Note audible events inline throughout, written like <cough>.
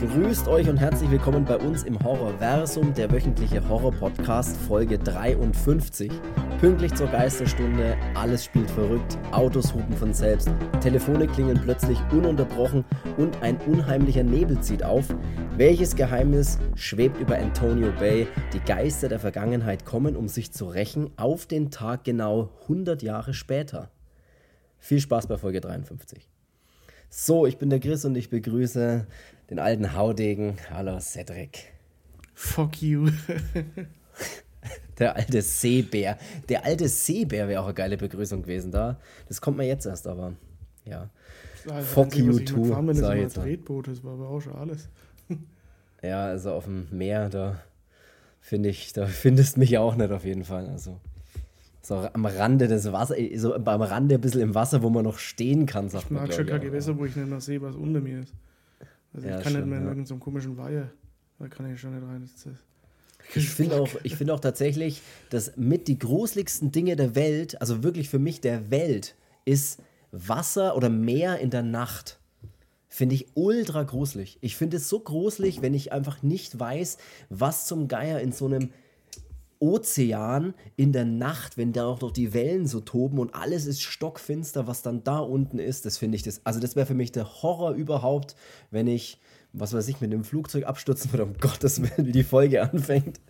Grüßt euch und herzlich willkommen bei uns im Horrorversum, der wöchentliche Horror-Podcast, Folge 53. Pünktlich zur Geisterstunde, alles spielt verrückt, Autos hupen von selbst, Telefone klingeln plötzlich ununterbrochen und ein unheimlicher Nebel zieht auf. Welches Geheimnis schwebt über Antonio Bay? Die Geister der Vergangenheit kommen, um sich zu rächen, auf den Tag genau 100 Jahre später. Viel Spaß bei Folge 53. So, ich bin der Chris und ich begrüße den alten Haudegen. Hallo Cedric. Fuck you. <laughs> der alte Seebär. Der alte Seebär wäre auch eine geile Begrüßung gewesen da. Das kommt mir jetzt erst, aber ja. Fuck you too. Sag ich jetzt Tretboot, das war aber auch schon alles. <laughs> ja, also auf dem Meer, da finde ich, da findest mich auch nicht auf jeden Fall. Also so am Rande des Wassers, so beim Rande ein bisschen im Wasser, wo man noch stehen kann, sagt ich man. Ich mag schon keine Gewässer, wo ich nicht mehr sehe, was unter mir ist. Also ja, ich kann schon, nicht mehr in ja. irgendeinem komischen Weiher. Da kann ich schon nicht rein. ich finde auch, find auch tatsächlich, dass mit die gruseligsten Dinge der Welt, also wirklich für mich der Welt, ist Wasser oder Meer in der Nacht. Finde ich ultra gruselig. Ich finde es so gruselig, wenn ich einfach nicht weiß, was zum Geier in so einem Ozean in der Nacht, wenn da auch noch die Wellen so toben und alles ist stockfinster, was dann da unten ist, das finde ich das. Also, das wäre für mich der Horror überhaupt, wenn ich, was weiß ich, mit einem Flugzeug abstürzen würde, um <laughs> Gottes Willen, wie die Folge anfängt.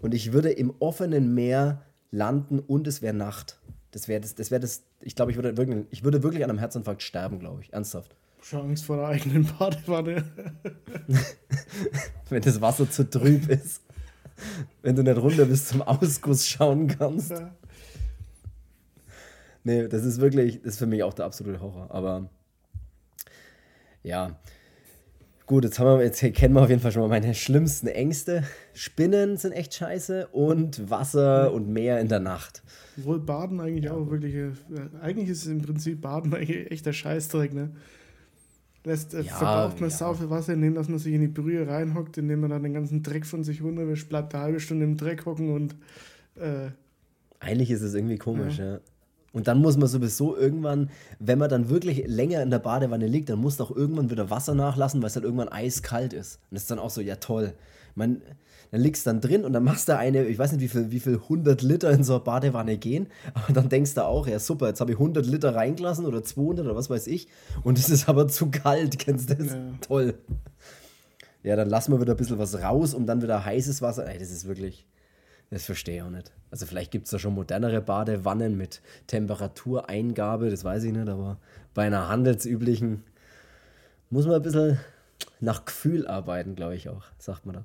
Und ich würde im offenen Meer landen und es wäre Nacht. Das wäre das, das wäre das, ich glaube, ich würde wirklich, ich würde wirklich an einem Herzinfarkt sterben, glaube ich, ernsthaft. Schon Angst vor der eigenen Badewanne. <laughs> wenn das Wasser zu trüb ist wenn du nicht runter bis zum Ausguss schauen kannst. Ja. Nee, das ist wirklich, das ist für mich auch der absolute Horror. Aber ja. Gut, jetzt, haben wir, jetzt kennen wir auf jeden Fall schon mal meine schlimmsten Ängste. Spinnen sind echt scheiße und Wasser und Meer in der Nacht. Obwohl Baden eigentlich ja. auch wirklich, äh, eigentlich ist es im Prinzip Baden <laughs> eigentlich echt der Scheißdreck, ne? Lässt, äh, ja, verbraucht man ja. sau viel Wasser, indem dass man sich in die Brühe reinhockt, indem man dann den ganzen Dreck von sich runterwischt, bleibt eine halbe Stunde im Dreck hocken und äh, eigentlich ist es irgendwie komisch, ja. ja. Und dann muss man sowieso irgendwann, wenn man dann wirklich länger in der Badewanne liegt, dann muss doch irgendwann wieder Wasser nachlassen, weil es dann irgendwann eiskalt ist. Und das ist dann auch so, ja toll. Man, dann liegst du dann drin und dann machst du eine, ich weiß nicht, wie viel, wie viel 100 Liter in so eine Badewanne gehen, aber dann denkst du auch, ja super, jetzt habe ich 100 Liter reingelassen oder 200 oder was weiß ich und es ist aber zu kalt, <laughs> kennst du das? Ja. Toll. Ja, dann lassen wir wieder ein bisschen was raus und dann wieder heißes Wasser. Ey, das ist wirklich, das verstehe ich auch nicht. Also vielleicht gibt es da schon modernere Badewannen mit Temperatureingabe, das weiß ich nicht, aber bei einer handelsüblichen muss man ein bisschen nach Gefühl arbeiten, glaube ich auch, sagt man da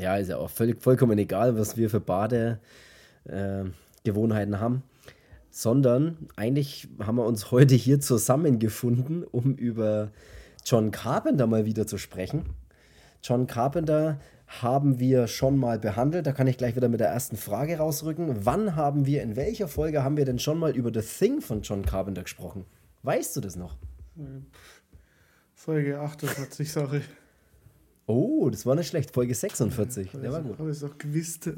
ja, ist ja auch völlig, vollkommen egal, was wir für Badegewohnheiten äh, haben. Sondern eigentlich haben wir uns heute hier zusammengefunden, um über John Carpenter mal wieder zu sprechen. John Carpenter haben wir schon mal behandelt. Da kann ich gleich wieder mit der ersten Frage rausrücken. Wann haben wir, in welcher Folge haben wir denn schon mal über The Thing von John Carpenter gesprochen? Weißt du das noch? Folge 48, sorry. Oh, das war nicht schlecht. Folge 46. Der war gut. Habe ich auch gewusst.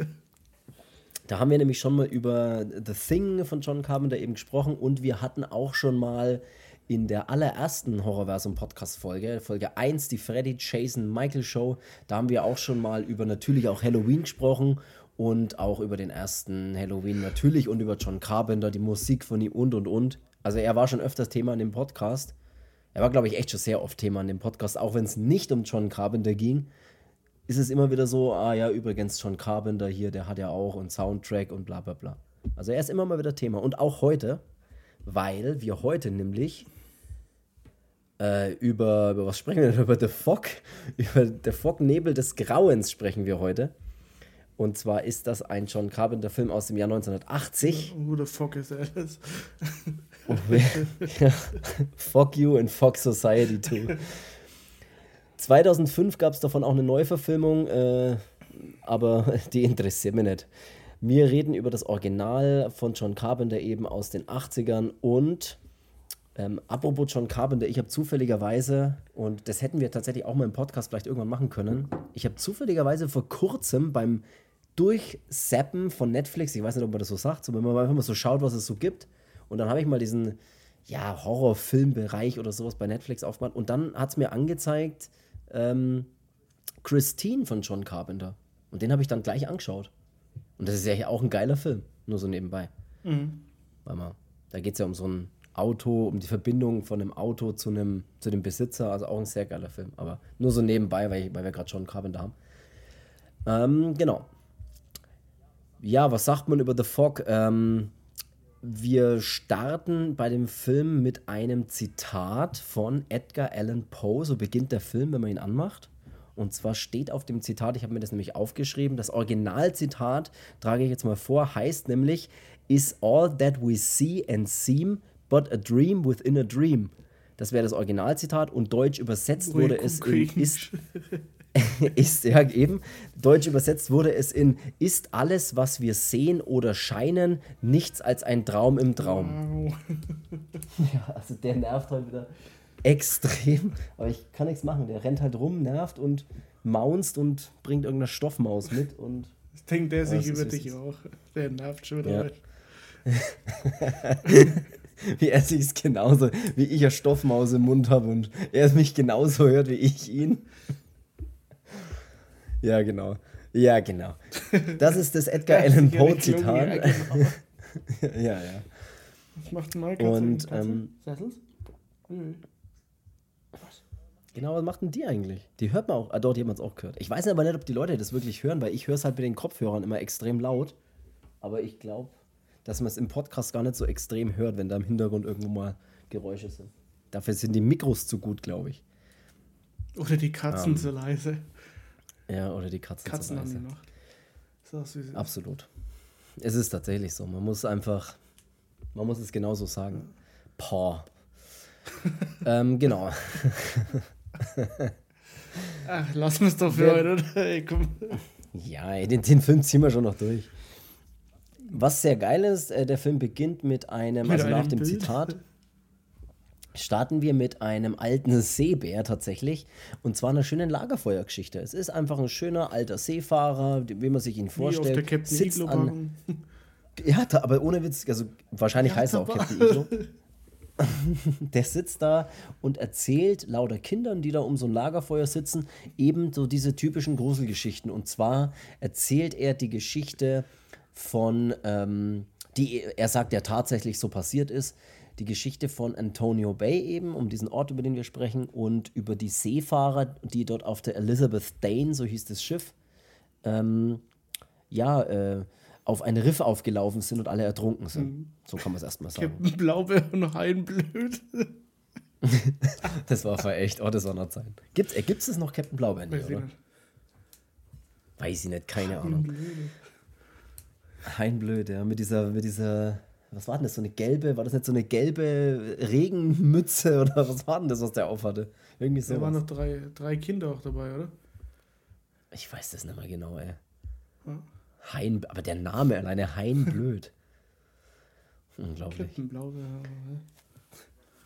Da haben wir nämlich schon mal über The Thing von John Carpenter eben gesprochen und wir hatten auch schon mal in der allerersten Horrorversum-Podcast-Folge, Folge 1, die Freddy Jason Michael Show, da haben wir auch schon mal über natürlich auch Halloween gesprochen und auch über den ersten Halloween natürlich und über John Carpenter, die Musik von ihm und und und. Also er war schon öfters Thema in dem Podcast. Er war, glaube ich, echt schon sehr oft Thema in dem Podcast, auch wenn es nicht um John Carpenter ging. Ist es immer wieder so, ah ja, übrigens, John Carpenter hier, der hat ja auch und Soundtrack und bla bla bla. Also er ist immer mal wieder Thema. Und auch heute, weil wir heute nämlich äh, über, über was sprechen wir denn? <laughs> Über The Fog, über The Fog Nebel des Grauens sprechen wir heute. Und zwar ist das ein John Carpenter-Film aus dem Jahr 1980. Who the fuck is Alice? ja. Fuck you and fuck society too. 2005 gab es davon auch eine Neuverfilmung, äh, aber <laughs> die interessiert mich nicht. Wir reden über das Original von John Carpenter eben aus den 80ern und ähm, apropos John Carpenter, ich habe zufälligerweise, und das hätten wir tatsächlich auch mal im Podcast vielleicht irgendwann machen können, ich habe zufälligerweise vor kurzem beim Durchsappen von Netflix, ich weiß nicht, ob man das so sagt, so, wenn man einfach mal so schaut, was es so gibt, und dann habe ich mal diesen ja, Horrorfilmbereich oder sowas bei Netflix aufgemacht und dann hat es mir angezeigt, ähm, Christine von John Carpenter. Und den habe ich dann gleich angeschaut. Und das ist ja auch ein geiler Film, nur so nebenbei. Mhm. Weil man, da geht es ja um so ein Auto, um die Verbindung von einem Auto zu einem, zu dem Besitzer. Also auch ein sehr geiler Film. Aber nur so nebenbei, weil, weil wir gerade John Carpenter haben. Ähm, genau. Ja, was sagt man über The Fog? Ähm, wir starten bei dem Film mit einem Zitat von Edgar Allan Poe. So beginnt der Film, wenn man ihn anmacht. Und zwar steht auf dem Zitat, ich habe mir das nämlich aufgeschrieben, das Originalzitat, trage ich jetzt mal vor, heißt nämlich, Is all that we see and seem but a dream within a dream. Das wäre das Originalzitat und deutsch übersetzt wurde es in ist, <laughs> ist ja eben deutsch übersetzt wurde es in ist alles was wir sehen oder scheinen nichts als ein Traum im Traum. Wow. <laughs> ja, also der nervt heute wieder extrem, aber ich kann nichts machen. Der rennt halt rum, nervt und maunzt und bringt irgendeine Stoffmaus mit und das denkt der sich über dich auch. Der nervt schon wieder. Ja. <laughs> <laughs> wie er sich genauso, wie ich eine Stoffmaus im Mund habe und er mich genauso hört wie ich ihn. <laughs> Ja, genau. Ja, genau. Das ist das Edgar <laughs> Allan Poe Zitat. Ja, genau. ja, ja. Was macht mal Und ähm? Was? Genau, was macht denn die eigentlich? Die hört man auch. Ah, dort jemand auch gehört. Ich weiß aber nicht, ob die Leute das wirklich hören, weil ich höre es halt mit den Kopfhörern immer extrem laut. Aber ich glaube, dass man es im Podcast gar nicht so extrem hört, wenn da im Hintergrund irgendwo mal Geräusche sind. Dafür sind die Mikros zu gut, glaube ich. Oder die Katzen um, ähm, zu leise. Ja, oder die Katzen, Katzen zu leise. Haben die noch. So Absolut. Es ist tatsächlich so. Man muss einfach, man muss es genauso sagen. Boah. <laughs> ähm, genau. Ach, lass uns doch für heute, oder? <laughs> Ey, komm. Ja, ey, den, den Film ziehen wir schon noch durch. Was sehr geil ist, äh, der Film beginnt mit einem, mit also nach dem Bild? Zitat, starten wir mit einem alten Seebär tatsächlich. Und zwar einer schönen Lagerfeuergeschichte. Es ist einfach ein schöner alter Seefahrer, wie man sich ihn vorstellt. Wie auf der Captain sitzt Iglo an, <laughs> Ja, da, aber ohne Witz, also wahrscheinlich ja, heißt er auch Captain Iglo. <laughs> der sitzt da und erzählt lauter Kindern, die da um so ein Lagerfeuer sitzen, eben so diese typischen Gruselgeschichten. Und zwar erzählt er die Geschichte von, ähm, die er sagt, der tatsächlich so passiert ist, die Geschichte von Antonio Bay eben, um diesen Ort, über den wir sprechen, und über die Seefahrer, die dort auf der Elizabeth Dane, so hieß das Schiff, ähm, ja, äh, auf ein Riff aufgelaufen sind und alle ertrunken sind. Mhm. So kann man es erstmal sagen. Captain Blaubeer und Hainblöd. <laughs> das war für echt, oh, das war noch Zeit. Gibt äh, es noch Captain Blaubeer nicht, Weiß oder? Ich nicht. Weiß ich nicht, keine Ahnung. Blöde. Heinblöd, ja, mit dieser, mit dieser, was war denn das, so eine gelbe, war das nicht so eine gelbe Regenmütze <laughs> oder was war denn das, was der aufhatte? Irgendwie so. Da waren noch drei, drei Kinder auch dabei, oder? Ich weiß das nicht mehr genau, ey. Ja. Hein, aber der Name alleine Heinblöd. <laughs> Unglaublich.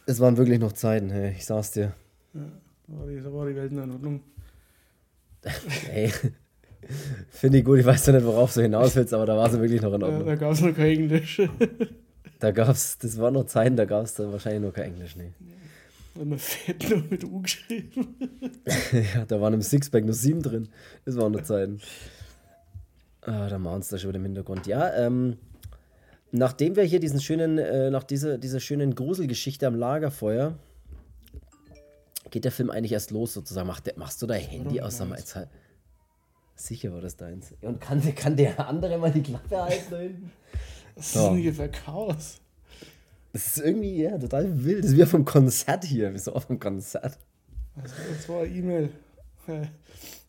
Es waren wirklich noch Zeiten, hey, ich sag's dir. Ja, da war die, da war die Welt in Ordnung. <laughs> Ey, Finde ich gut, ich weiß ja nicht, worauf du hinaus willst, aber da war sie wirklich noch in Ordnung. Ja, da gab es noch kein Englisch. <laughs> da gab's, das waren noch Zeiten, da gab es dann wahrscheinlich noch kein Englisch, nee. Immer fett nur mit U geschrieben. <laughs> ja, da waren im Sixpack nur sieben drin. Das waren noch Zeiten. Ah, der Monster schon wieder im Hintergrund. Ja, ähm, nachdem wir hier diesen schönen, äh, nach dieser, dieser schönen Gruselgeschichte am Lagerfeuer, geht der Film eigentlich erst los sozusagen. Mach, machst du dein Handy aus? Sag mal, jetzt halt. Sicher war das deins. Und kann, kann der andere mal die Klappe halten da hinten? Was ist denn hier für Chaos? Das ist irgendwie, ja, total wild. Das ist wie vom Konzert hier. Wieso auf dem Konzert? Das war E-Mail. Äh,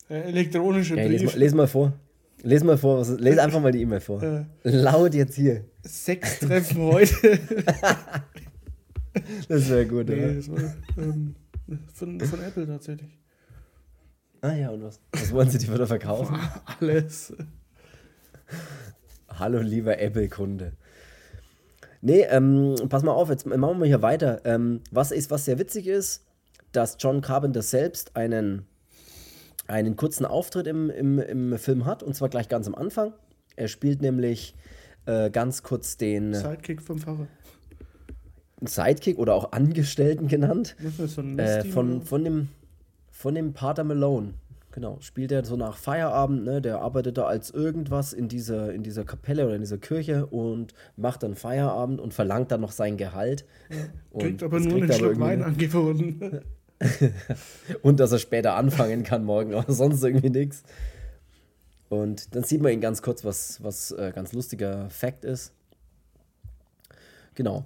elektronische ja, Brief. Les mal, vor. Les mal vor. Was, les einfach mal die E-Mail vor. Äh, Laut jetzt hier. Sechs Treffen heute. <laughs> das wäre gut, nee, oder? Das war, ähm, von, von Apple tatsächlich. Ah ja, und was? Was wollen Sie die wieder verkaufen? <laughs> Alles. Hallo, lieber Apple-Kunde. Nee, ähm, pass mal auf, jetzt machen wir hier weiter. Ähm, was ist, was sehr witzig ist, dass John Carpenter selbst einen, einen kurzen Auftritt im, im, im Film hat, und zwar gleich ganz am Anfang. Er spielt nämlich äh, ganz kurz den Sidekick vom Pfarrer. Sidekick oder auch Angestellten genannt. So äh, von, von dem Von dem Pater Malone. Genau, spielt er so nach Feierabend, ne? Der arbeitet da als irgendwas in dieser, in dieser Kapelle oder in dieser Kirche und macht dann Feierabend und verlangt dann noch sein Gehalt. Ja, kriegt aber nur einen Schluck Wein angeboten. <laughs> und dass er später anfangen kann morgen, aber sonst irgendwie nichts. Und dann sieht man ihn ganz kurz, was, was äh, ganz lustiger Fakt ist. Genau.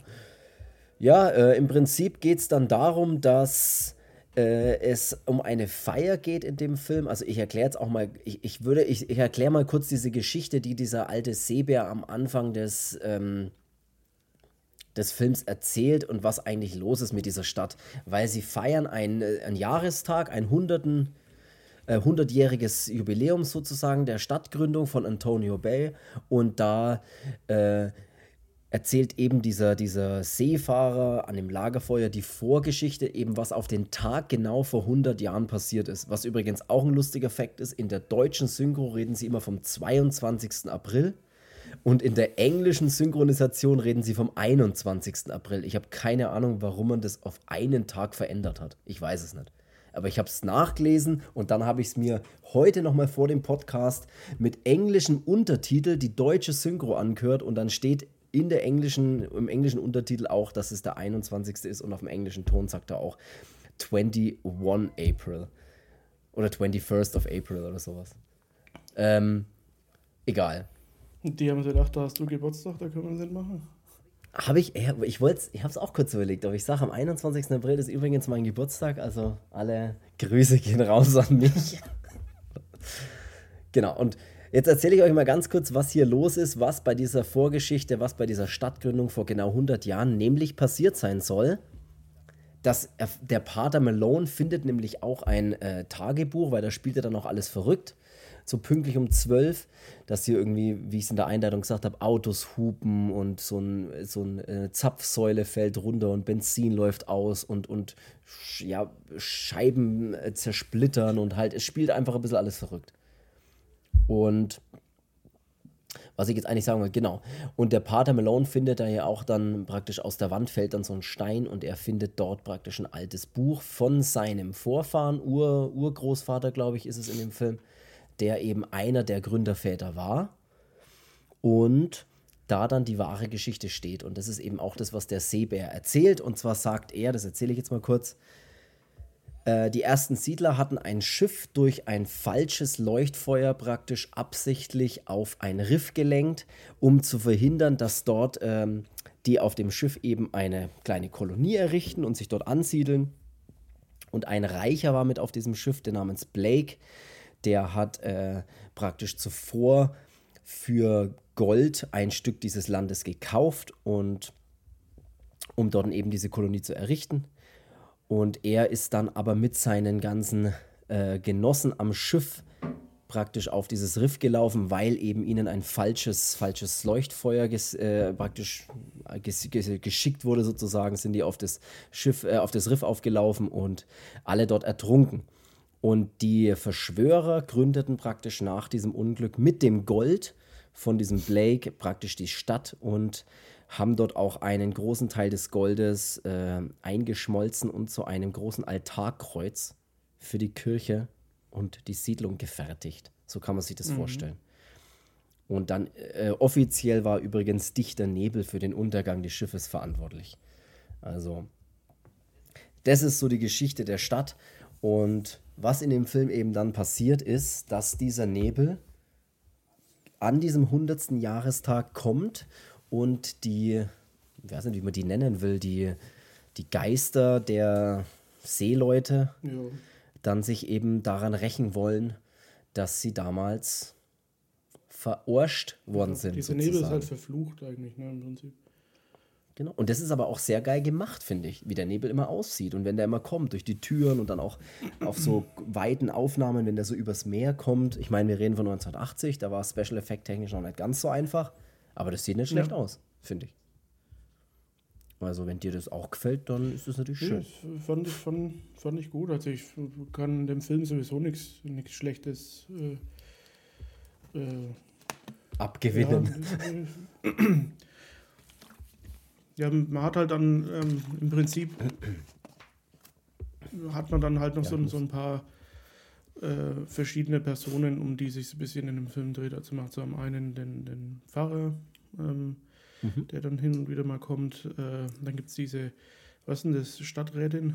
Ja, äh, im Prinzip geht es dann darum, dass äh, es um eine Feier geht in dem Film. Also ich erkläre jetzt auch mal, ich, ich würde, ich, ich erkläre mal kurz diese Geschichte, die dieser alte Seebär am Anfang des, ähm, des Films erzählt und was eigentlich los ist mit dieser Stadt. Weil sie feiern einen, äh, einen Jahrestag, ein hunderten, äh, 100-jähriges Jubiläum sozusagen der Stadtgründung von Antonio Bay und da äh, erzählt eben dieser, dieser Seefahrer an dem Lagerfeuer die Vorgeschichte, eben was auf den Tag genau vor 100 Jahren passiert ist. Was übrigens auch ein lustiger Fakt ist, in der deutschen Synchro reden sie immer vom 22. April und in der englischen Synchronisation reden sie vom 21. April. Ich habe keine Ahnung, warum man das auf einen Tag verändert hat. Ich weiß es nicht. Aber ich habe es nachgelesen und dann habe ich es mir heute nochmal vor dem Podcast mit englischem Untertitel die deutsche Synchro angehört und dann steht in der englischen, im englischen Untertitel auch, dass es der 21. ist und auf dem englischen Ton sagt er auch 21 April. Oder 21st of April oder sowas. Ähm, egal. Die haben sich gedacht, da hast du Geburtstag, da können wir es nicht machen. Habe ich, ich wollte ich habe es auch kurz überlegt, aber ich sage, am 21. April ist übrigens mein Geburtstag, also alle Grüße gehen raus an mich. <laughs> genau, und Jetzt erzähle ich euch mal ganz kurz, was hier los ist, was bei dieser Vorgeschichte, was bei dieser Stadtgründung vor genau 100 Jahren nämlich passiert sein soll. Das, der Pater Malone findet nämlich auch ein äh, Tagebuch, weil da spielt er dann auch alles verrückt. So pünktlich um 12, dass hier irgendwie, wie ich es in der Einleitung gesagt habe, Autos hupen und so ein, so ein äh, Zapfsäule fällt runter und Benzin läuft aus und, und ja, Scheiben äh, zersplittern und halt, es spielt einfach ein bisschen alles verrückt. Und was ich jetzt eigentlich sagen will, genau. Und der Pater Malone findet da ja auch dann praktisch aus der Wand fällt dann so ein Stein und er findet dort praktisch ein altes Buch von seinem Vorfahren, Ur, Urgroßvater, glaube ich, ist es in dem Film, der eben einer der Gründerväter war. Und da dann die wahre Geschichte steht. Und das ist eben auch das, was der Seebär erzählt. Und zwar sagt er, das erzähle ich jetzt mal kurz, äh, die ersten Siedler hatten ein Schiff durch ein falsches Leuchtfeuer praktisch absichtlich auf ein Riff gelenkt, um zu verhindern, dass dort ähm, die auf dem Schiff eben eine kleine Kolonie errichten und sich dort ansiedeln. Und ein Reicher war mit auf diesem Schiff, der namens Blake, der hat äh, praktisch zuvor für Gold ein Stück dieses Landes gekauft und um dort eben diese Kolonie zu errichten. Und er ist dann aber mit seinen ganzen äh, Genossen am Schiff praktisch auf dieses Riff gelaufen, weil eben ihnen ein falsches, falsches Leuchtfeuer ges, äh, praktisch ges, ges, geschickt wurde, sozusagen, sind die auf das Schiff, äh, auf das Riff aufgelaufen und alle dort ertrunken. Und die Verschwörer gründeten praktisch nach diesem Unglück mit dem Gold von diesem Blake praktisch die Stadt und haben dort auch einen großen Teil des Goldes äh, eingeschmolzen und zu einem großen Altarkreuz für die Kirche und die Siedlung gefertigt. So kann man sich das mhm. vorstellen. Und dann äh, offiziell war übrigens dichter Nebel für den Untergang des Schiffes verantwortlich. Also, das ist so die Geschichte der Stadt. Und was in dem Film eben dann passiert ist, dass dieser Nebel an diesem 100. Jahrestag kommt und die, ich weiß nicht, wie man die nennen will, die, die Geister der Seeleute ja. dann sich eben daran rächen wollen, dass sie damals verarscht worden ja, sind. Dieser Nebel ist halt verflucht eigentlich, ne, im Prinzip. Genau. Und das ist aber auch sehr geil gemacht, finde ich, wie der Nebel immer aussieht. Und wenn der immer kommt, durch die Türen und dann auch auf so weiten Aufnahmen, wenn der so übers Meer kommt. Ich meine, wir reden von 1980, da war Special Effect technisch noch nicht ganz so einfach. Aber das sieht nicht schlecht ja. aus, finde ich. Also, wenn dir das auch gefällt, dann ist das natürlich ja, schön. Das fand ich, fand, fand ich gut. Also, ich kann dem Film sowieso nichts Schlechtes äh, äh, abgewinnen. Ja, ja, man hat halt dann ähm, im Prinzip hat man dann halt noch ja, so, so ein paar äh, verschiedene Personen, um die sich ein bisschen in dem Film dreht. Also macht so am einen den, den Pfarrer, ähm, mhm. der dann hin und wieder mal kommt. Äh, dann gibt es diese, was ist denn das, Stadträtin?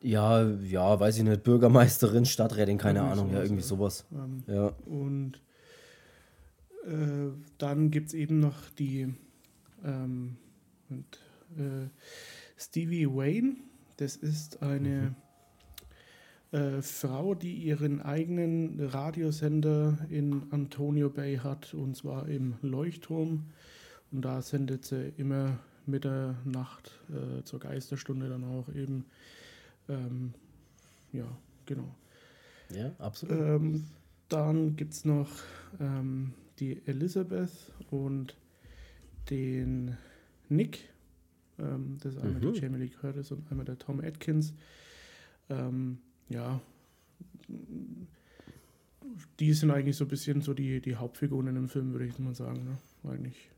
Ja, ja, weiß ich nicht, Bürgermeisterin, Stadträtin, keine irgendwie Ahnung, sowas, ja, irgendwie sowas. Ähm, ja. Und äh, dann gibt es eben noch die ähm, und, äh, Stevie Wayne. Das ist eine mhm. Äh, Frau, die ihren eigenen Radiosender in Antonio Bay hat, und zwar im Leuchtturm. Und da sendet sie immer Mitternacht äh, zur Geisterstunde dann auch eben ähm, ja, genau. Ja, absolut. Ähm, dann gibt es noch ähm, die Elizabeth und den Nick. Ähm, das ist einmal mhm. die Jamie Lee Curtis und einmal der Tom Atkins. Ähm, ja, die sind eigentlich so ein bisschen so die, die Hauptfiguren in dem Film, würde ich mal sagen. Ne? Eigentlich.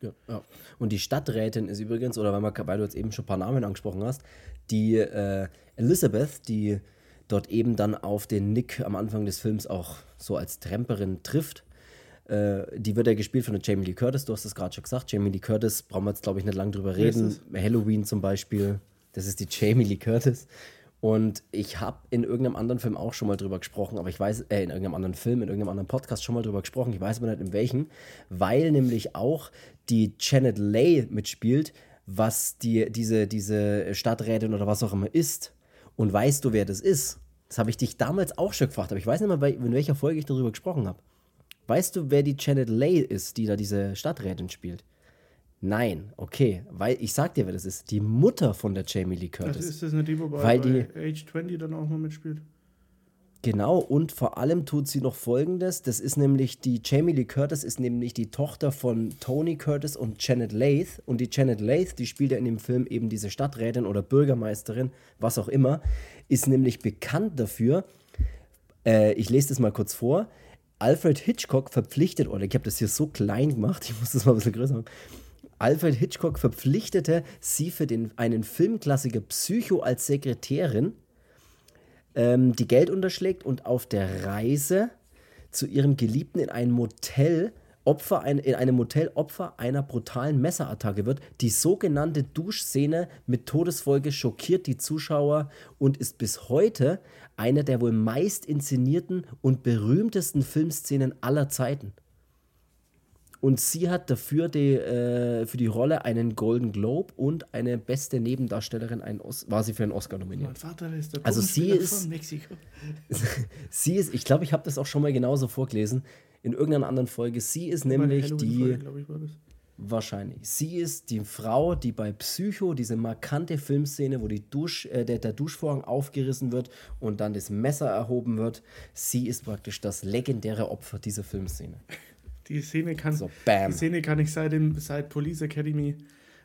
Ja, ja. Und die Stadträtin ist übrigens, oder weil, man, weil du jetzt eben schon ein paar Namen angesprochen hast, die äh, Elizabeth, die dort eben dann auf den Nick am Anfang des Films auch so als Tramperin trifft. Äh, die wird ja gespielt von der Jamie Lee Curtis, du hast es gerade schon gesagt. Jamie Lee Curtis, brauchen wir jetzt glaube ich nicht lange drüber reden. Halloween zum Beispiel, das ist die Jamie Lee Curtis. Und ich habe in irgendeinem anderen Film auch schon mal drüber gesprochen, aber ich weiß, äh, in irgendeinem anderen Film, in irgendeinem anderen Podcast schon mal drüber gesprochen, ich weiß aber nicht in welchem, weil nämlich auch die Janet Leigh mitspielt, was die, diese, diese Stadträtin oder was auch immer ist. Und weißt du, wer das ist? Das habe ich dich damals auch schon gefragt, aber ich weiß nicht mehr, in welcher Folge ich darüber gesprochen habe. Weißt du, wer die Janet Leigh ist, die da diese Stadträtin spielt? Nein, okay, weil ich sag dir, wer das ist. Die Mutter von der Jamie Lee Curtis. Also ist das nicht die, wobei weil die, Age 20 dann auch mal mitspielt? Genau, und vor allem tut sie noch Folgendes. Das ist nämlich die Jamie Lee Curtis ist nämlich die Tochter von Tony Curtis und Janet Lath. Und die Janet Lath, die spielt ja in dem Film eben diese Stadträtin oder Bürgermeisterin, was auch immer, ist nämlich bekannt dafür. Äh, ich lese das mal kurz vor. Alfred Hitchcock verpflichtet, oder ich habe das hier so klein gemacht, <laughs> ich muss das mal ein bisschen größer machen. Alfred Hitchcock verpflichtete sie für den, einen Filmklassiker Psycho als Sekretärin ähm, die Geld unterschlägt und auf der Reise zu ihrem Geliebten in ein Motel Opfer ein, in einem Motel Opfer einer brutalen Messerattacke wird. Die sogenannte Duschszene mit Todesfolge schockiert die Zuschauer und ist bis heute eine der wohl meist inszenierten und berühmtesten Filmszenen aller Zeiten. Und sie hat dafür die, äh, für die Rolle einen Golden Globe und eine beste Nebendarstellerin einen Os war sie für einen Oscar nominiert. Mein Vater ist der also sie ist, von Mexiko. <laughs> sie ist, ich glaube, ich habe das auch schon mal genauso vorgelesen in irgendeiner anderen Folge. Sie ist nämlich die. Wahrscheinlich. Sie ist die Frau, die bei Psycho diese markante Filmszene, wo die Dusch, äh, der, der Duschvorhang aufgerissen wird und dann das Messer erhoben wird. Sie ist praktisch das legendäre Opfer dieser Filmszene. Die Szene kann, so, die Szene kann ich seit, dem, seit Police Academy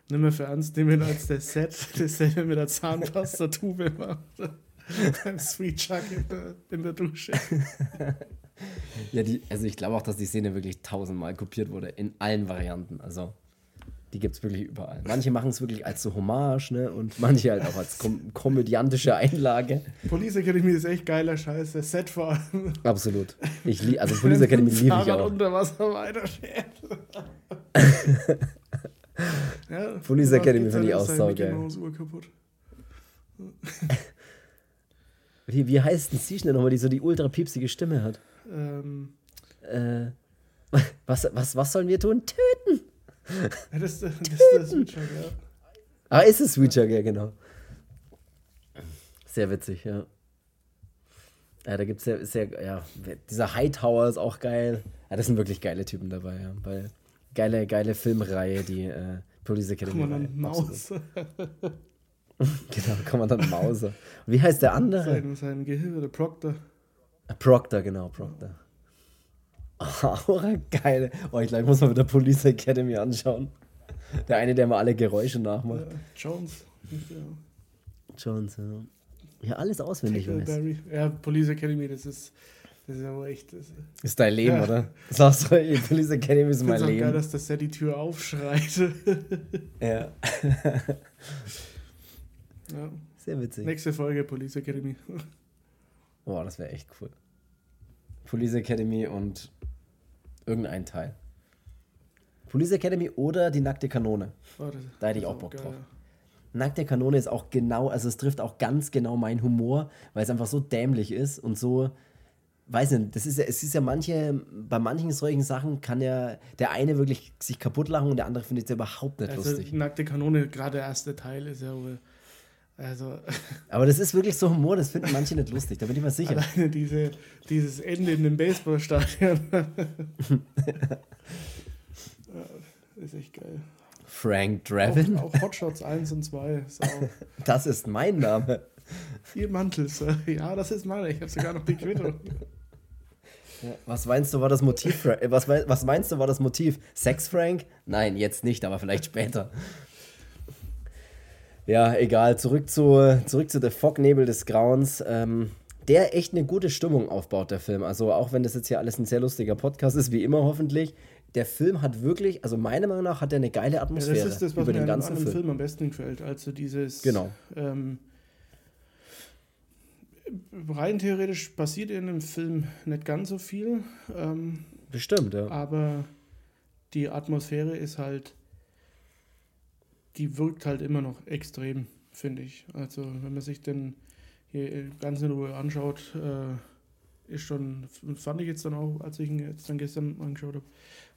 nicht mehr für ernst nehmen, als der Set <laughs> dasselbe mit der Zahnpasta-Tube macht. <laughs> Beim Sweet Chuck in der, in der Dusche. <laughs> ja, die, also ich glaube auch, dass die Szene wirklich tausendmal kopiert wurde, in allen Varianten. Also die gibt es wirklich überall. Manche machen es wirklich als so Hommage, ne? Und manche halt auch als kom komödiantische Einlage. Police Academy ist echt geiler Scheiß, der Set vor allem. Absolut. Ich lieb, also <laughs> Police Academy liebe ich auch. unter Wasser weiterfährt. <laughs> ja, Police Academy finde ich auch saugeil. wie, wie heißt denn sie schnell nochmal, die so die ultra piepsige Stimme hat? Ähm. Äh, <laughs> was, was, was sollen wir tun? Töten! Das, das, das ist der Switcher, ja. Ah, ist es Switcher, ja, genau. Sehr witzig, ja. Ja, da gibt es sehr, sehr, ja, dieser Hightower ist auch geil. Ja, das sind wirklich geile Typen dabei, ja. Weil geile, geile Filmreihe, die äh, Police Academy. Kommandant Mause. <laughs> genau, Kommandant Mause. Und wie heißt der andere? Sein, sein Gehilfe, der Proctor. Proctor, genau, Proctor. <laughs> Aura, geil. Oh, ich glaube, ich muss mal wieder Police Academy anschauen. Der eine, der mal alle Geräusche nachmacht. Ja, Jones. Ja. Jones, ja. Ja, alles auswendig. Weiß. Ja, Police Academy, das ist, das ist aber echt. Das ist dein Leben, ja. oder? Sagst du, Police Academy ist mein Leben. geil, dass das ja die Tür aufschreit. <laughs> ja. <laughs> ja. Sehr witzig. Nächste Folge Police Academy. Boah, das wäre echt cool. Police Academy und irgendein Teil. Police Academy oder die nackte Kanone. Oh, das, da hätte ich auch Bock geil, drauf. Ja. Nackte Kanone ist auch genau, also es trifft auch ganz genau meinen Humor, weil es einfach so dämlich ist und so, weiß nicht, das ist ja, es ist ja manche, bei manchen solchen Sachen kann ja der eine wirklich sich kaputt lachen und der andere findet es ja überhaupt nicht also, lustig. Nackte Kanone, gerade der erste Teil ist ja wohl. Also. <laughs> Aber das ist wirklich so Humor, das finden manche nicht lustig, da bin ich mir sicher. Alleine diese, dieses Ende in dem Baseballstadion. <laughs> ist echt geil. Frank Draven. Auch, auch Hotshots 1 und 2. Ist <laughs> das ist mein Name. Vier Mantels. Ja, das ist meine. Ich habe sogar noch die Quittung. Was meinst du, war das Motiv? Äh, was, was meinst du, war das Motiv? Sex, Frank? Nein, jetzt nicht, aber vielleicht später. Ja, egal. Zurück zu, zurück zu der Fognebel des Grauens. Ähm, der echt eine gute Stimmung aufbaut, der Film. Also, auch wenn das jetzt hier alles ein sehr lustiger Podcast ist, wie immer hoffentlich, der Film hat wirklich, also meiner Meinung nach, hat er eine geile Atmosphäre. Ja, das ist das, was über mir den ganzen Film. Film am besten gefällt. Also dieses. Genau. Ähm, rein theoretisch passiert in dem Film nicht ganz so viel. Ähm, Bestimmt, ja. Aber die Atmosphäre ist halt. Die wirkt halt immer noch extrem, finde ich. Also, wenn man sich den hier ganz in Ruhe anschaut, äh, ist schon, fand ich jetzt dann auch, als ich ihn jetzt dann gestern angeschaut habe,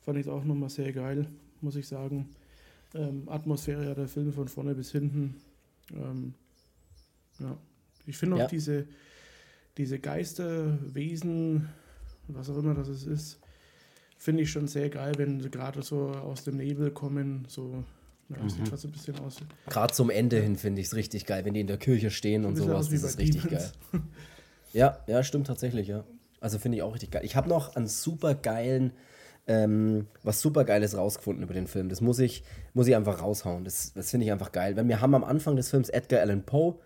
Fand ich auch nochmal sehr geil, muss ich sagen. Ähm, Atmosphäre hat der Film von vorne bis hinten. Ähm, ja. Ich finde auch ja. diese, diese Geisterwesen, was auch immer das ist, finde ich schon sehr geil, wenn sie gerade so aus dem Nebel kommen, so ja, mhm. sieht fast ein bisschen aus. Gerade zum Ende hin finde ich es richtig geil, wenn die in der Kirche stehen und sowas. Das ist richtig Demons. geil. <laughs> ja, ja, stimmt tatsächlich, ja. Also finde ich auch richtig geil. Ich habe noch einen super geilen ähm, was super Geiles rausgefunden über den Film. Das muss ich, muss ich einfach raushauen. Das, das finde ich einfach geil. Weil wir haben am Anfang des Films Edgar Allan Poe,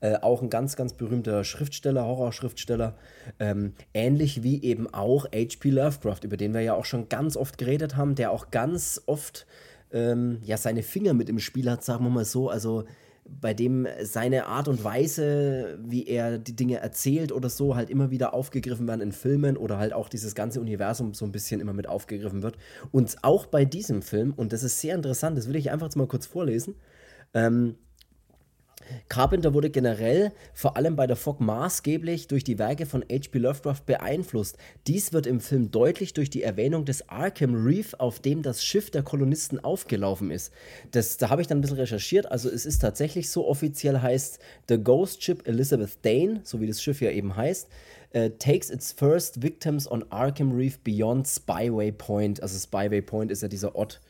äh, auch ein ganz, ganz berühmter Schriftsteller, Horrorschriftsteller, ähm, ähnlich wie eben auch H.P. Lovecraft, über den wir ja auch schon ganz oft geredet haben, der auch ganz oft ähm, ja seine Finger mit im Spiel hat, sagen wir mal so. Also bei dem seine Art und Weise, wie er die Dinge erzählt oder so, halt immer wieder aufgegriffen werden in Filmen oder halt auch dieses ganze Universum so ein bisschen immer mit aufgegriffen wird. Und auch bei diesem Film, und das ist sehr interessant, das will ich einfach jetzt mal kurz vorlesen, ähm, Carpenter wurde generell vor allem bei der Fog maßgeblich durch die Werke von H.P. Lovecraft beeinflusst. Dies wird im Film deutlich durch die Erwähnung des Arkham Reef, auf dem das Schiff der Kolonisten aufgelaufen ist. Das, da habe ich dann ein bisschen recherchiert. Also es ist tatsächlich so offiziell heißt The Ghost Ship Elizabeth Dane, so wie das Schiff ja eben heißt, uh, takes its first victims on Arkham Reef beyond Spyway Point. Also Spyway Point ist ja dieser Ort,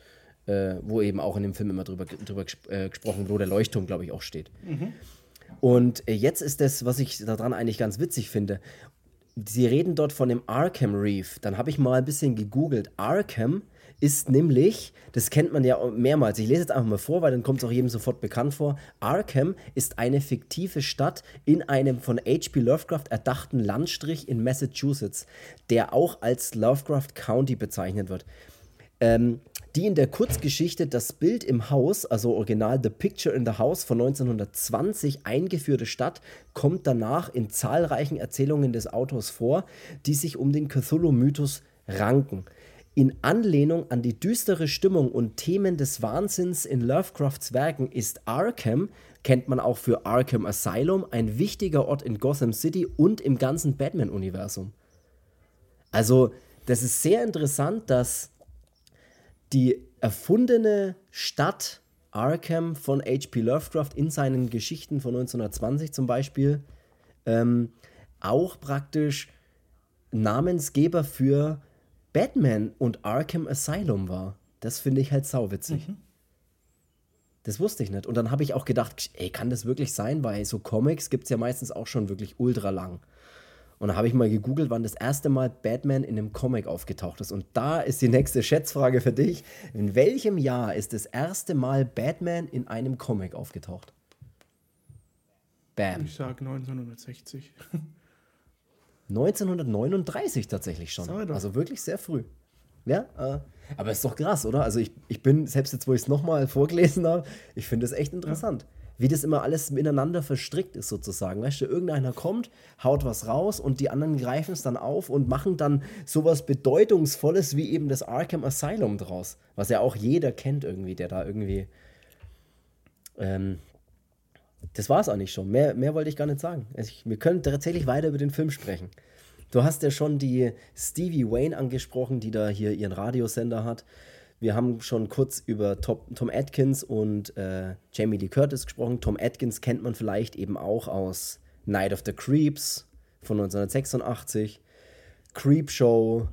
äh, wo eben auch in dem Film immer drüber, drüber äh, gesprochen, wo der Leuchtturm, glaube ich, auch steht. Mhm. Und äh, jetzt ist das, was ich daran eigentlich ganz witzig finde. Sie reden dort von dem Arkham Reef. Dann habe ich mal ein bisschen gegoogelt. Arkham ist nämlich, das kennt man ja mehrmals, ich lese jetzt einfach mal vor, weil dann kommt es auch jedem sofort bekannt vor. Arkham ist eine fiktive Stadt in einem von H.P. Lovecraft erdachten Landstrich in Massachusetts, der auch als Lovecraft County bezeichnet wird. Ähm, die in der Kurzgeschichte Das Bild im Haus, also original The Picture in the House von 1920 eingeführte Stadt, kommt danach in zahlreichen Erzählungen des Autors vor, die sich um den Cthulhu-Mythos ranken. In Anlehnung an die düstere Stimmung und Themen des Wahnsinns in Lovecrafts Werken ist Arkham, kennt man auch für Arkham Asylum, ein wichtiger Ort in Gotham City und im ganzen Batman-Universum. Also, das ist sehr interessant, dass die erfundene Stadt Arkham von H.P. Lovecraft in seinen Geschichten von 1920 zum Beispiel ähm, auch praktisch Namensgeber für Batman und Arkham Asylum war. Das finde ich halt sauwitzig. Mhm. Das wusste ich nicht. Und dann habe ich auch gedacht, ey, kann das wirklich sein? Weil so Comics gibt es ja meistens auch schon wirklich ultra lang. Und da habe ich mal gegoogelt, wann das erste Mal Batman in einem Comic aufgetaucht ist. Und da ist die nächste Schätzfrage für dich. In welchem Jahr ist das erste Mal Batman in einem Comic aufgetaucht? Bam. Ich sage 1960. 1939 tatsächlich schon. Also wirklich sehr früh. Ja, äh, aber ist doch krass, oder? Also ich, ich bin, selbst jetzt, wo ich es nochmal vorgelesen habe, ich finde es echt interessant. Ja. Wie das immer alles miteinander verstrickt ist, sozusagen. Weißt du, irgendeiner kommt, haut was raus und die anderen greifen es dann auf und machen dann sowas Bedeutungsvolles wie eben das Arkham Asylum draus. Was ja auch jeder kennt irgendwie, der da irgendwie. Ähm, das war es eigentlich schon. Mehr, mehr wollte ich gar nicht sagen. Also ich, wir können tatsächlich weiter über den Film sprechen. Du hast ja schon die Stevie Wayne angesprochen, die da hier ihren Radiosender hat. Wir haben schon kurz über Tom, Tom Atkins und äh, Jamie Lee Curtis gesprochen. Tom Atkins kennt man vielleicht eben auch aus Night of the Creeps von 1986. Creep Show,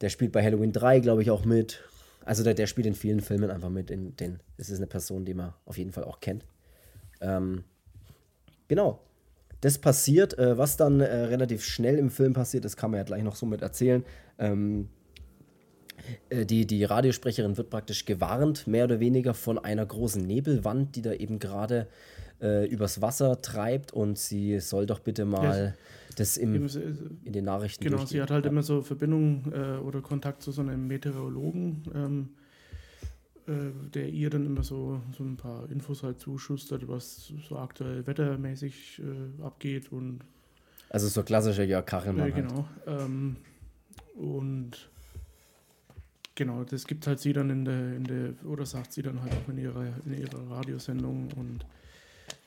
der spielt bei Halloween 3, glaube ich, auch mit. Also der, der spielt in vielen Filmen einfach mit. In den, das ist eine Person, die man auf jeden Fall auch kennt. Ähm, genau. Das passiert, äh, was dann äh, relativ schnell im Film passiert, das kann man ja gleich noch so mit erzählen. Ähm, äh, die, die Radiosprecherin wird praktisch gewarnt, mehr oder weniger von einer großen Nebelwand, die da eben gerade äh, übers Wasser treibt und sie soll doch bitte mal ja, das im, äh, in den Nachrichten Genau, sie hat halt ja. immer so Verbindung äh, oder Kontakt zu so einem Meteorologen, ähm, äh, der ihr dann immer so, so ein paar Infos halt zuschustert, was so aktuell wettermäßig äh, abgeht und also so klassischer Jörg Kachelmann. Ja, halt. genau. Halt. Ähm, und Genau, das gibt halt sie dann in der, in der, oder sagt sie dann halt auch in ihrer, in ihrer Radiosendung und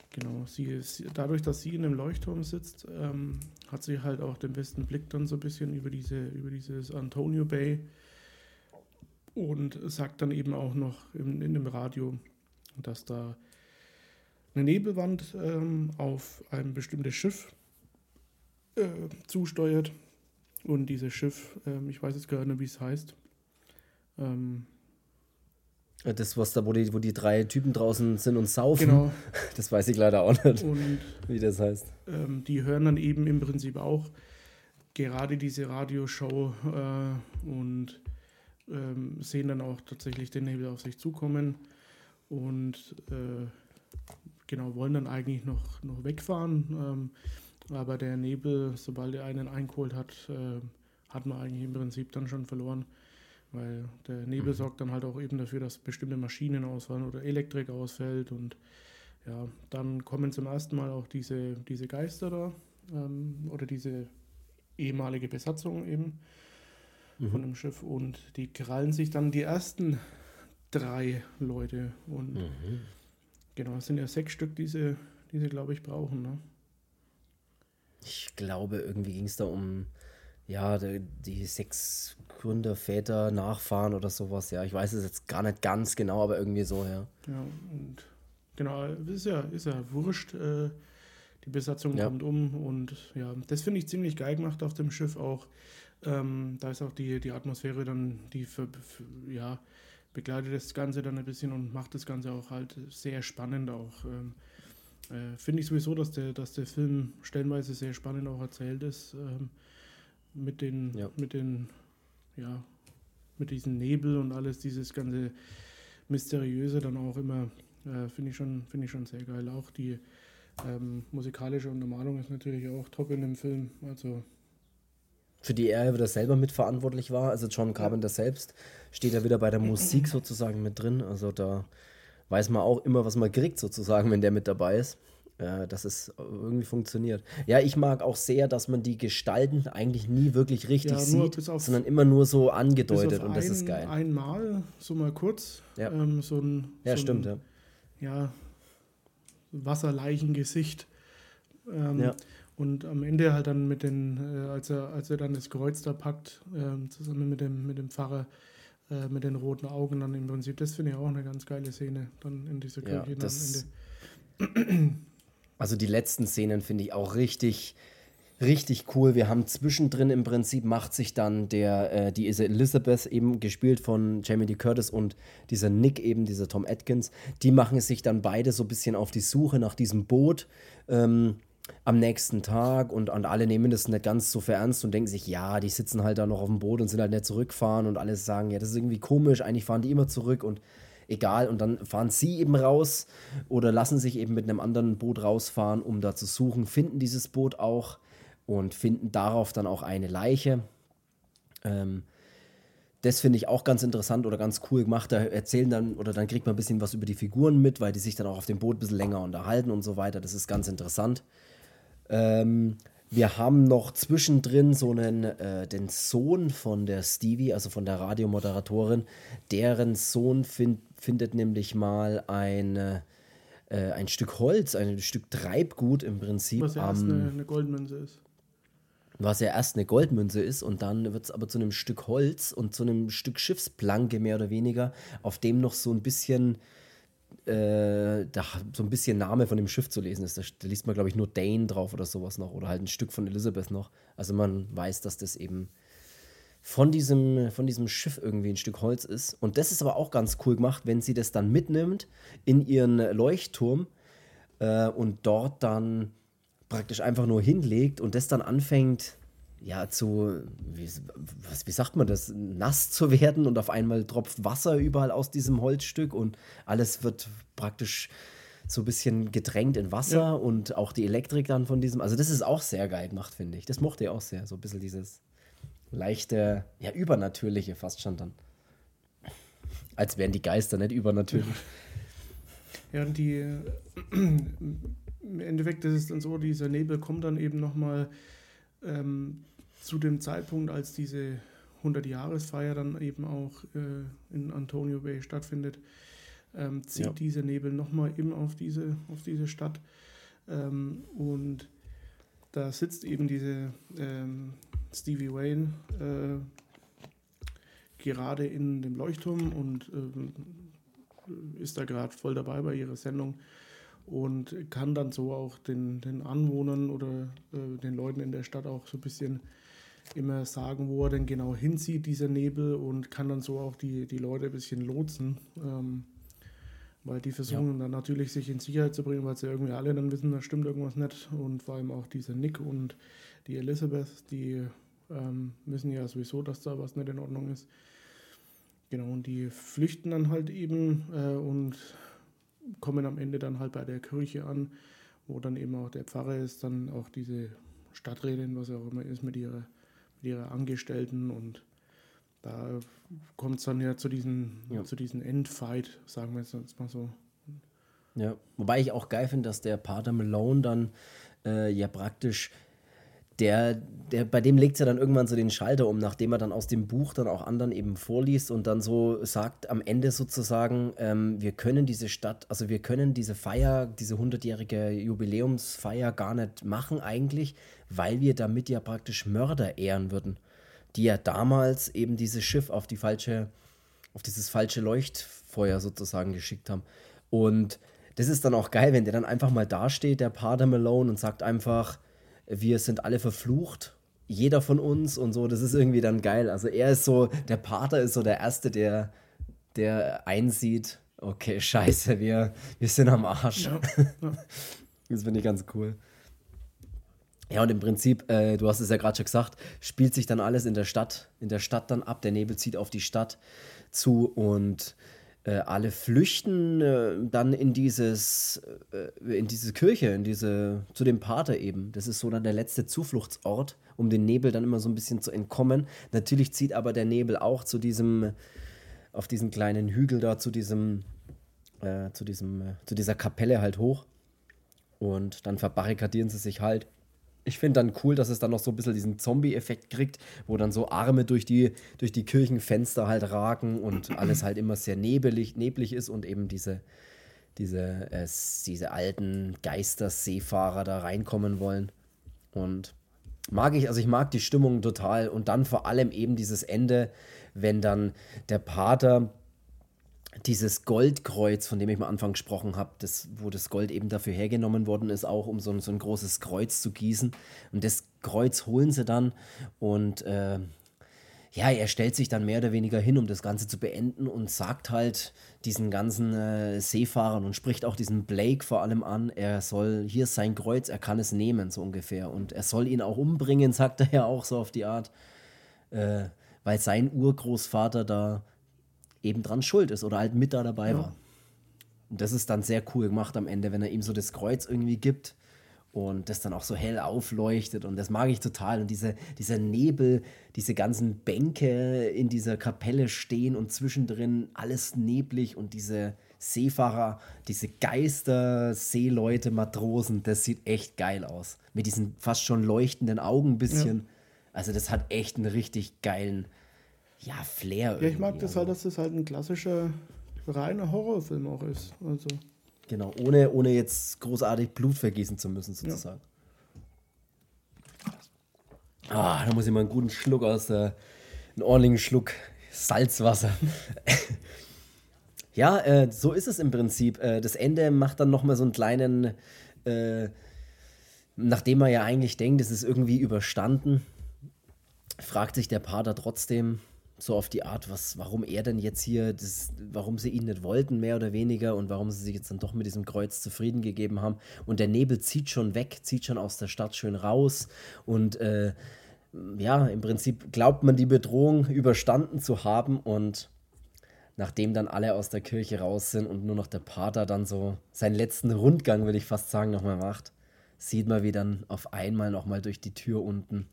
genau, sie ist, dadurch, dass sie in einem Leuchtturm sitzt, ähm, hat sie halt auch den besten Blick dann so ein bisschen über diese, über dieses Antonio Bay und sagt dann eben auch noch in, in dem Radio, dass da eine Nebelwand ähm, auf ein bestimmtes Schiff äh, zusteuert. Und dieses Schiff, ähm, ich weiß jetzt gar nicht, wie es heißt, ähm, das, was da, wo die, wo die drei Typen draußen sind und saufen. Genau. <laughs> Das weiß ich leider auch nicht, und, wie das heißt. Ähm, die hören dann eben im Prinzip auch gerade diese Radioshow äh, und ähm, sehen dann auch tatsächlich den Nebel auf sich zukommen und äh, genau wollen dann eigentlich noch, noch wegfahren. Ähm, aber der Nebel, sobald er einen eingeholt hat, äh, hat man eigentlich im Prinzip dann schon verloren. Weil der Nebel mhm. sorgt dann halt auch eben dafür, dass bestimmte Maschinen ausfallen oder Elektrik ausfällt. Und ja, dann kommen zum ersten Mal auch diese, diese Geister da ähm, oder diese ehemalige Besatzung eben mhm. von dem Schiff. Und die krallen sich dann die ersten drei Leute. Und mhm. genau, es sind ja sechs Stück, die sie, die sie glaube ich, brauchen. Ne? Ich glaube, irgendwie ging es da um ja, die, sechs Gründerväter, Nachfahren oder sowas. Ja, ich weiß es jetzt gar nicht ganz genau, aber irgendwie so, ja. Ja, und genau, ist ja, ist ja wurscht. Äh, die Besatzung ja. kommt um und ja, das finde ich ziemlich geil gemacht auf dem Schiff auch. Ähm, da ist auch die, die Atmosphäre dann, die für, für, ja, begleitet das Ganze dann ein bisschen und macht das Ganze auch halt sehr spannend auch. Ähm, äh, finde ich sowieso, dass der, dass der Film stellenweise sehr spannend auch erzählt ist. Ähm, mit den, ja. mit den, ja, mit diesem Nebel und alles, dieses ganze Mysteriöse dann auch immer, äh, finde ich, schon, find ich schon sehr geil. Auch die ähm, musikalische Untermalung ist natürlich auch top in dem Film. Also für die er wieder selber mitverantwortlich war. Also John Carpenter selbst steht ja wieder bei der Musik <clears throat> sozusagen mit drin. Also da weiß man auch immer, was man kriegt sozusagen, wenn der mit dabei ist äh, dass es irgendwie funktioniert. Ja, ich mag auch sehr, dass man die Gestalten eigentlich nie wirklich richtig ja, sieht, auf, sondern immer nur so angedeutet und das ein, ist geil. Einmal, so mal kurz, ja, ähm, so ein, ja, so stimmt, ein, ja. ja, Wasserleichengesicht. Ähm, ja. Und am Ende halt dann mit den, äh, als er, als er dann das Kreuz da packt, äh, zusammen mit dem, mit dem Pfarrer, äh, mit den roten Augen dann im Prinzip, das finde ich auch eine ganz geile Szene, dann in dieser Kirche ja, das, am Ende. <clears throat> Also die letzten Szenen finde ich auch richtig, richtig cool. Wir haben zwischendrin im Prinzip macht sich dann der, äh, die Elizabeth eben gespielt von Jamie Lee Curtis und dieser Nick eben, dieser Tom Atkins, die machen sich dann beide so ein bisschen auf die Suche nach diesem Boot. Ähm, am nächsten Tag und, und alle nehmen das nicht ganz so für ernst und denken sich, ja, die sitzen halt da noch auf dem Boot und sind halt nicht zurückfahren und alle sagen, ja, das ist irgendwie komisch, eigentlich fahren die immer zurück und egal. Und dann fahren sie eben raus oder lassen sich eben mit einem anderen Boot rausfahren, um da zu suchen, finden dieses Boot auch und finden darauf dann auch eine Leiche. Ähm, das finde ich auch ganz interessant oder ganz cool gemacht. Da erzählen dann oder dann kriegt man ein bisschen was über die Figuren mit, weil die sich dann auch auf dem Boot ein bisschen länger unterhalten und so weiter. Das ist ganz interessant. Ähm, wir haben noch zwischendrin so einen, äh, den Sohn von der Stevie, also von der Radiomoderatorin. Deren Sohn find, findet nämlich mal ein, äh, ein Stück Holz, ein Stück Treibgut im Prinzip. Was ja erst eine, eine Goldmünze ist was ja erst eine Goldmünze ist und dann wird es aber zu einem Stück Holz und zu einem Stück Schiffsplanke mehr oder weniger, auf dem noch so ein bisschen äh, da so ein bisschen Name von dem Schiff zu lesen ist. Da, da liest man, glaube ich, nur Dane drauf oder sowas noch oder halt ein Stück von Elizabeth noch. Also man weiß, dass das eben von diesem, von diesem Schiff irgendwie ein Stück Holz ist. Und das ist aber auch ganz cool gemacht, wenn sie das dann mitnimmt in ihren Leuchtturm äh, und dort dann praktisch einfach nur hinlegt und das dann anfängt, ja, zu, wie, was, wie sagt man das, nass zu werden und auf einmal tropft Wasser überall aus diesem Holzstück und alles wird praktisch so ein bisschen gedrängt in Wasser ja. und auch die Elektrik dann von diesem, also das ist auch sehr geil gemacht, finde ich. Das mochte ich auch sehr, so ein bisschen dieses leichte, ja, übernatürliche fast schon dann. Als wären die Geister nicht übernatürlich. Ja, und die im Endeffekt ist es dann so, dieser Nebel kommt dann eben nochmal ähm, zu dem Zeitpunkt, als diese 100-Jahresfeier dann eben auch äh, in Antonio Bay stattfindet, ähm, zieht ja. dieser Nebel nochmal eben auf diese, auf diese Stadt. Ähm, und da sitzt eben diese ähm, Stevie Wayne äh, gerade in dem Leuchtturm und äh, ist da gerade voll dabei bei ihrer Sendung und kann dann so auch den, den Anwohnern oder äh, den Leuten in der Stadt auch so ein bisschen immer sagen, wo er denn genau hinzieht, dieser Nebel, und kann dann so auch die, die Leute ein bisschen lotsen. Ähm, weil die versuchen ja. dann natürlich sich in Sicherheit zu bringen, weil sie irgendwie alle dann wissen, da stimmt irgendwas nicht. Und vor allem auch dieser Nick und die Elizabeth, die ähm, wissen ja sowieso, dass da was nicht in Ordnung ist. Genau, und die flüchten dann halt eben äh, und kommen am Ende dann halt bei der Kirche an, wo dann eben auch der Pfarrer ist, dann auch diese Stadträtin, was auch immer ist, mit ihrer, mit ihrer Angestellten und da kommt es dann ja zu diesem ja. zu diesen Endfight, sagen wir jetzt mal so. Ja, wobei ich auch geil finde, dass der Pater Malone dann äh, ja praktisch der, der, bei dem legt es ja dann irgendwann so den Schalter um, nachdem er dann aus dem Buch dann auch anderen eben vorliest und dann so sagt am Ende sozusagen, ähm, wir können diese Stadt, also wir können diese Feier, diese 100-jährige Jubiläumsfeier gar nicht machen eigentlich, weil wir damit ja praktisch Mörder ehren würden, die ja damals eben dieses Schiff auf die falsche, auf dieses falsche Leuchtfeuer sozusagen geschickt haben. Und das ist dann auch geil, wenn der dann einfach mal dasteht, der Pater Malone, und sagt einfach, wir sind alle verflucht, jeder von uns und so, das ist irgendwie dann geil. Also er ist so, der Pater ist so der Erste, der, der einsieht, okay, scheiße, wir, wir sind am Arsch. Ja. <laughs> das finde ich ganz cool. Ja, und im Prinzip, äh, du hast es ja gerade schon gesagt, spielt sich dann alles in der Stadt, in der Stadt dann ab. Der Nebel zieht auf die Stadt zu und äh, alle flüchten äh, dann in dieses, äh, in diese Kirche, in diese, zu dem Pater eben. Das ist so dann der letzte Zufluchtsort, um den Nebel dann immer so ein bisschen zu entkommen. Natürlich zieht aber der Nebel auch zu diesem, auf diesen kleinen Hügel da, zu diesem, äh, zu diesem, äh, zu dieser Kapelle halt hoch. Und dann verbarrikadieren sie sich halt ich finde dann cool, dass es dann noch so ein bisschen diesen Zombie-Effekt kriegt, wo dann so Arme durch die, durch die Kirchenfenster halt ragen und alles halt immer sehr nebelig, neblig ist und eben diese, diese, äh, diese alten Geister-Seefahrer da reinkommen wollen. Und mag ich, also ich mag die Stimmung total und dann vor allem eben dieses Ende, wenn dann der Pater dieses Goldkreuz, von dem ich am Anfang gesprochen habe, das, wo das Gold eben dafür hergenommen worden ist, auch um so ein, so ein großes Kreuz zu gießen. Und das Kreuz holen sie dann und äh, ja, er stellt sich dann mehr oder weniger hin, um das Ganze zu beenden und sagt halt diesen ganzen äh, Seefahrern und spricht auch diesen Blake vor allem an, er soll, hier ist sein Kreuz, er kann es nehmen, so ungefähr. Und er soll ihn auch umbringen, <laughs> sagt er ja auch so auf die Art, äh, weil sein Urgroßvater da eben dran schuld ist oder halt mit da dabei ja. war. Und das ist dann sehr cool gemacht am Ende, wenn er ihm so das Kreuz irgendwie gibt und das dann auch so hell aufleuchtet und das mag ich total. Und diese, dieser Nebel, diese ganzen Bänke in dieser Kapelle stehen und zwischendrin alles neblig und diese Seefahrer, diese Geister, Seeleute, Matrosen, das sieht echt geil aus. Mit diesen fast schon leuchtenden Augen ein bisschen. Ja. Also das hat echt einen richtig geilen, ja, Flair. Ja, ich mag das halt, dass das halt ein klassischer, reiner Horrorfilm auch ist. Also. Genau, ohne, ohne jetzt großartig Blut vergießen zu müssen, sozusagen. Ja. Ah, da muss ich mal einen guten Schluck aus der, einen ordentlichen Schluck Salzwasser. <laughs> ja, äh, so ist es im Prinzip. Äh, das Ende macht dann nochmal so einen kleinen, äh, nachdem man ja eigentlich denkt, es ist irgendwie überstanden, fragt sich der Pater trotzdem, so auf die Art, was, warum er denn jetzt hier, das, warum sie ihn nicht wollten, mehr oder weniger, und warum sie sich jetzt dann doch mit diesem Kreuz zufrieden gegeben haben. Und der Nebel zieht schon weg, zieht schon aus der Stadt schön raus. Und äh, ja, im Prinzip glaubt man die Bedrohung überstanden zu haben. Und nachdem dann alle aus der Kirche raus sind und nur noch der Pater dann so seinen letzten Rundgang, würde ich fast sagen, nochmal macht, sieht man, wie dann auf einmal nochmal durch die Tür unten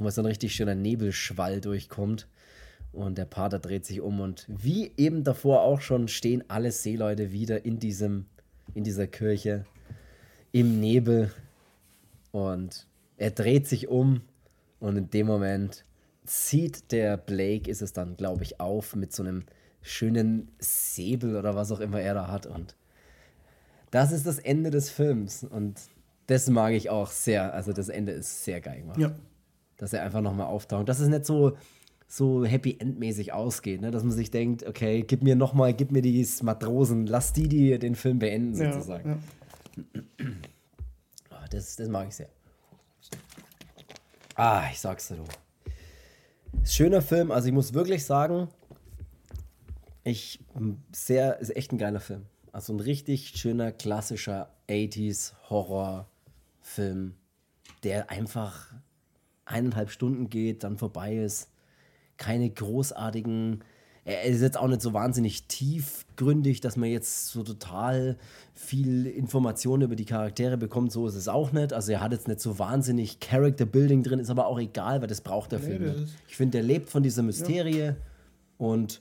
nochmal so ein richtig schöner Nebelschwall durchkommt. Und der Pater dreht sich um und wie eben davor auch schon stehen alle Seeleute wieder in diesem, in dieser Kirche im Nebel. Und er dreht sich um und in dem Moment zieht der Blake, ist es dann, glaube ich, auf mit so einem schönen Säbel oder was auch immer er da hat. Und das ist das Ende des Films. Und das mag ich auch sehr. Also das Ende ist sehr geil gemacht. Ja. Dass er einfach nochmal auftaucht. Das ist nicht so so Happy End-mäßig ausgeht, ne? dass man sich denkt, okay, gib mir nochmal, gib mir die Matrosen, lass die, die den Film beenden, sozusagen. Ja. Oh, das, das mag ich sehr. Ah, ich sag's dir, du. Schöner Film, also ich muss wirklich sagen, ich sehr, ist echt ein geiler Film. Also ein richtig schöner, klassischer 80s Horrorfilm, der einfach eineinhalb Stunden geht, dann vorbei ist keine großartigen. Er ist jetzt auch nicht so wahnsinnig tiefgründig, dass man jetzt so total viel Informationen über die Charaktere bekommt. So ist es auch nicht. Also er hat jetzt nicht so wahnsinnig Character Building drin, ist aber auch egal, weil das braucht der nee, Film. Nicht. Ich finde, der lebt von dieser Mysterie ja. und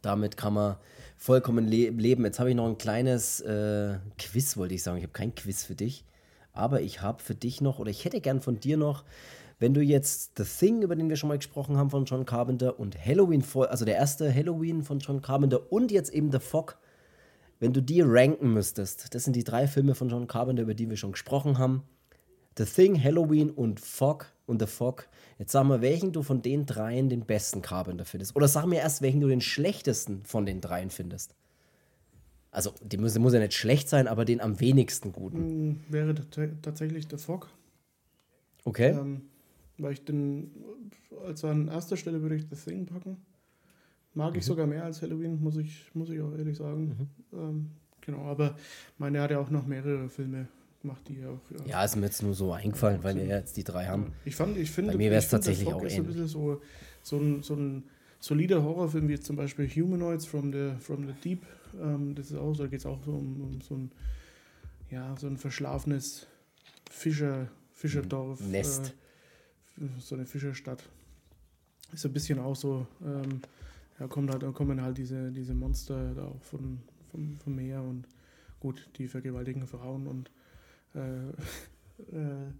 damit kann man vollkommen le leben. Jetzt habe ich noch ein kleines äh, Quiz, wollte ich sagen. Ich habe kein Quiz für dich, aber ich habe für dich noch, oder ich hätte gern von dir noch wenn du jetzt The Thing, über den wir schon mal gesprochen haben von John Carpenter und Halloween, also der erste Halloween von John Carpenter und jetzt eben The Fog, wenn du die ranken müsstest, das sind die drei Filme von John Carpenter, über die wir schon gesprochen haben. The Thing, Halloween und Fog und The Fog. Jetzt sag mal, welchen du von den dreien den besten Carpenter findest. Oder sag mir erst, welchen du den schlechtesten von den dreien findest. Also, die muss, muss ja nicht schlecht sein, aber den am wenigsten guten. Hm, wäre tatsächlich The Fog. Okay. Ähm, weil ich den, also an erster Stelle würde ich The Thing packen. Mag ich mhm. sogar mehr als Halloween, muss ich, muss ich auch ehrlich sagen. Mhm. Ähm, genau, aber meine, hat ja auch noch mehrere Filme gemacht, die auch. Ja, ja ist mir jetzt nur so eingefallen, ja, weil wir jetzt die drei haben. Ich fand, ich finde, Bei mir wäre es tatsächlich auch ähnlich. Ein bisschen so, so, ein, so ein solider Horrorfilm wie zum Beispiel Humanoids from the, from the Deep. Ähm, das ist auch so, da geht es auch so um, um, so ein, ja, so ein verschlafenes Fischer, Fischerdorf. Nest. So eine Fischerstadt. Ist ein bisschen auch so, ähm, ja, kommt halt, kommen halt diese, diese Monster da auch von, vom, vom Meer und gut, die vergewaltigen Frauen und äh, <laughs> äh,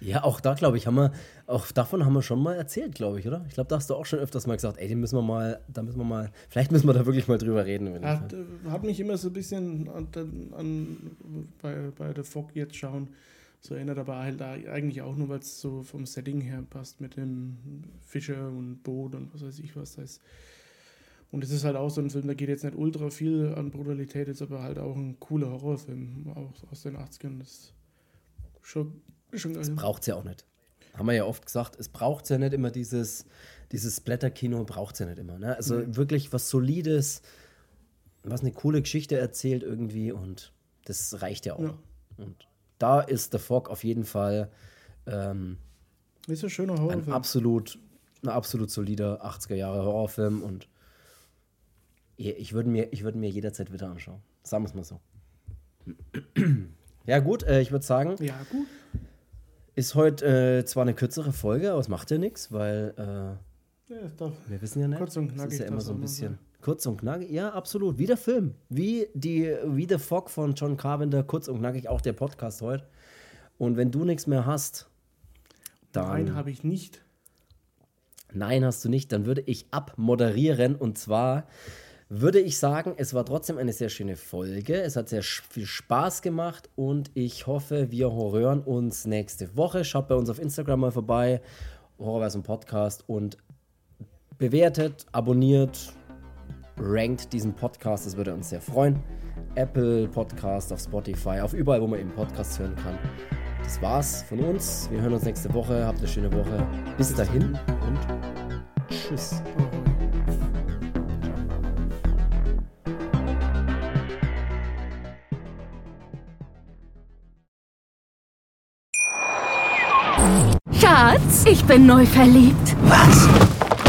ja, auch da, glaube ich, haben wir, auch davon haben wir schon mal erzählt, glaube ich, oder? Ich glaube, da hast du auch schon öfters mal gesagt, ey, den müssen wir mal, da müssen wir mal, vielleicht müssen wir da wirklich mal drüber reden. Hat, hat mich immer so ein bisschen an, an, bei, bei der Fog jetzt schauen, so erinnert, aber halt eigentlich auch nur, weil es so vom Setting her passt mit dem Fischer und Boot und was weiß ich was. Das heißt, und es ist halt auch so ein Film, da geht jetzt nicht ultra viel an Brutalität, ist aber halt auch ein cooler Horrorfilm, auch aus den 80ern. Das ist schon, schon geil. Das braucht es ja auch nicht. Haben wir ja oft gesagt, es braucht ja nicht immer dieses, dieses Splatter-Kino, braucht es ja nicht immer. Ne? Also mhm. wirklich was Solides, was eine coole Geschichte erzählt irgendwie und das reicht ja auch. Ja. Und da ist The Fog auf jeden Fall ähm, ist ein schöner Horrorfilm. Ein absolut, ein absolut solider 80er Jahre Horrorfilm und ich würde mir, würd mir jederzeit wieder anschauen. Sagen wir es mal so. Ja, gut, äh, ich würde sagen. Ja, gut. Ist heute äh, zwar eine kürzere Folge, aber es macht ja nichts, weil äh, ja, wir wissen ja nicht. Kurz und knackig. Das ist ja immer so ein bisschen. Kurz und knackig, ja, absolut. Wie der Film. Wie, die, wie The Fog von John Carpenter, kurz und knackig, auch der Podcast heute. Und wenn du nichts mehr hast, dann. Nein, habe ich nicht. Nein, hast du nicht. Dann würde ich abmoderieren. Und zwar würde ich sagen, es war trotzdem eine sehr schöne Folge. Es hat sehr viel Spaß gemacht und ich hoffe, wir hören uns nächste Woche. Schaut bei uns auf Instagram mal vorbei, Horrorversum Podcast und bewertet, abonniert, rankt diesen Podcast. Das würde uns sehr freuen. Apple Podcast, auf Spotify, auf überall, wo man eben Podcasts hören kann. Das war's von uns. Wir hören uns nächste Woche. Habt eine schöne Woche. Bis dahin und tschüss. Schatz, ich bin neu verliebt. Was?